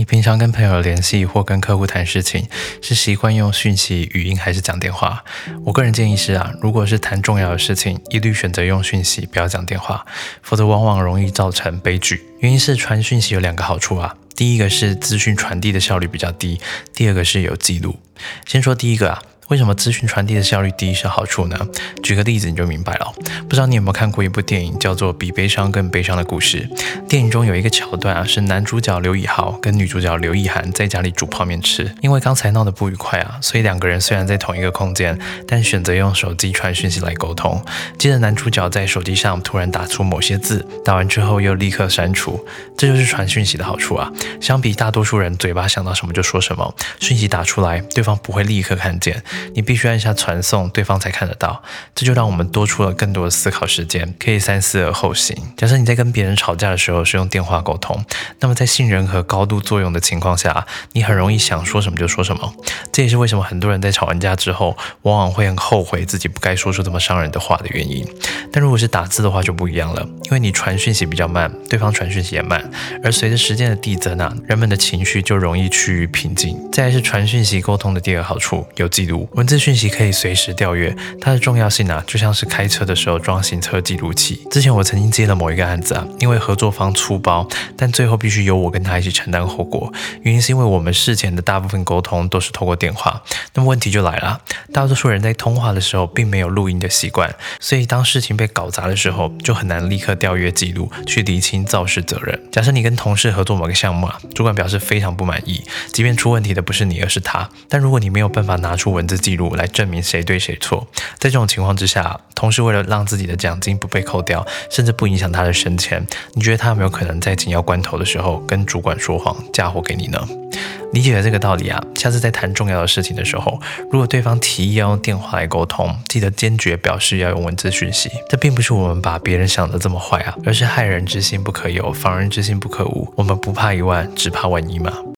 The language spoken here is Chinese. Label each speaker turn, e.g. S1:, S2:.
S1: 你平常跟朋友联系或跟客户谈事情，是习惯用讯息、语音还是讲电话？我个人建议是啊，如果是谈重要的事情，一律选择用讯息，不要讲电话，否则往往容易造成悲剧。原因是传讯息有两个好处啊，第一个是资讯传递的效率比较低，第二个是有记录。先说第一个啊。为什么资讯传递的效率低是好处呢？举个例子你就明白了。不知道你有没有看过一部电影，叫做《比悲伤更悲伤的故事》。电影中有一个桥段啊，是男主角刘以豪跟女主角刘亦涵在家里煮泡面吃。因为刚才闹得不愉快啊，所以两个人虽然在同一个空间，但选择用手机传讯息来沟通。接着男主角在手机上突然打出某些字，打完之后又立刻删除，这就是传讯息的好处啊。相比大多数人嘴巴想到什么就说什么，讯息打出来，对方不会立刻看见。你必须按下传送，对方才看得到，这就让我们多出了更多的思考时间，可以三思而后行。假设你在跟别人吵架的时候是用电话沟通，那么在信任和高度作用的情况下，你很容易想说什么就说什么。这也是为什么很多人在吵完架之后，往往会很后悔自己不该说出这么伤人的话的原因。但如果是打字的话就不一样了，因为你传讯息比较慢，对方传讯息也慢，而随着时间的递增啊，人们的情绪就容易趋于平静。再来是传讯息沟通的第二好处，有记录，文字讯。讯息可以随时调阅，它的重要性啊，就像是开车的时候装行车记录器。之前我曾经接了某一个案子啊，因为合作方粗暴，但最后必须由我跟他一起承担后果。原因是因为我们事前的大部分沟通都是透过电话。那么问题就来了，大多数人在通话的时候并没有录音的习惯，所以当事情被搞砸的时候，就很难立刻调阅记录去厘清肇事责任。假设你跟同事合作某个项目啊，主管表示非常不满意，即便出问题的不是你，而是他，但如果你没有办法拿出文字记录。来证明谁对谁错，在这种情况之下，同事为了让自自己的奖金不被扣掉，甚至不影响他的升迁，你觉得他有没有可能在紧要关头的时候跟主管说谎嫁祸给你呢？理解了这个道理啊，下次在谈重要的事情的时候，如果对方提议要用电话来沟通，记得坚决表示要用文字讯息。这并不是我们把别人想的这么坏啊，而是害人之心不可有，防人之心不可无。我们不怕一万，只怕万一嘛。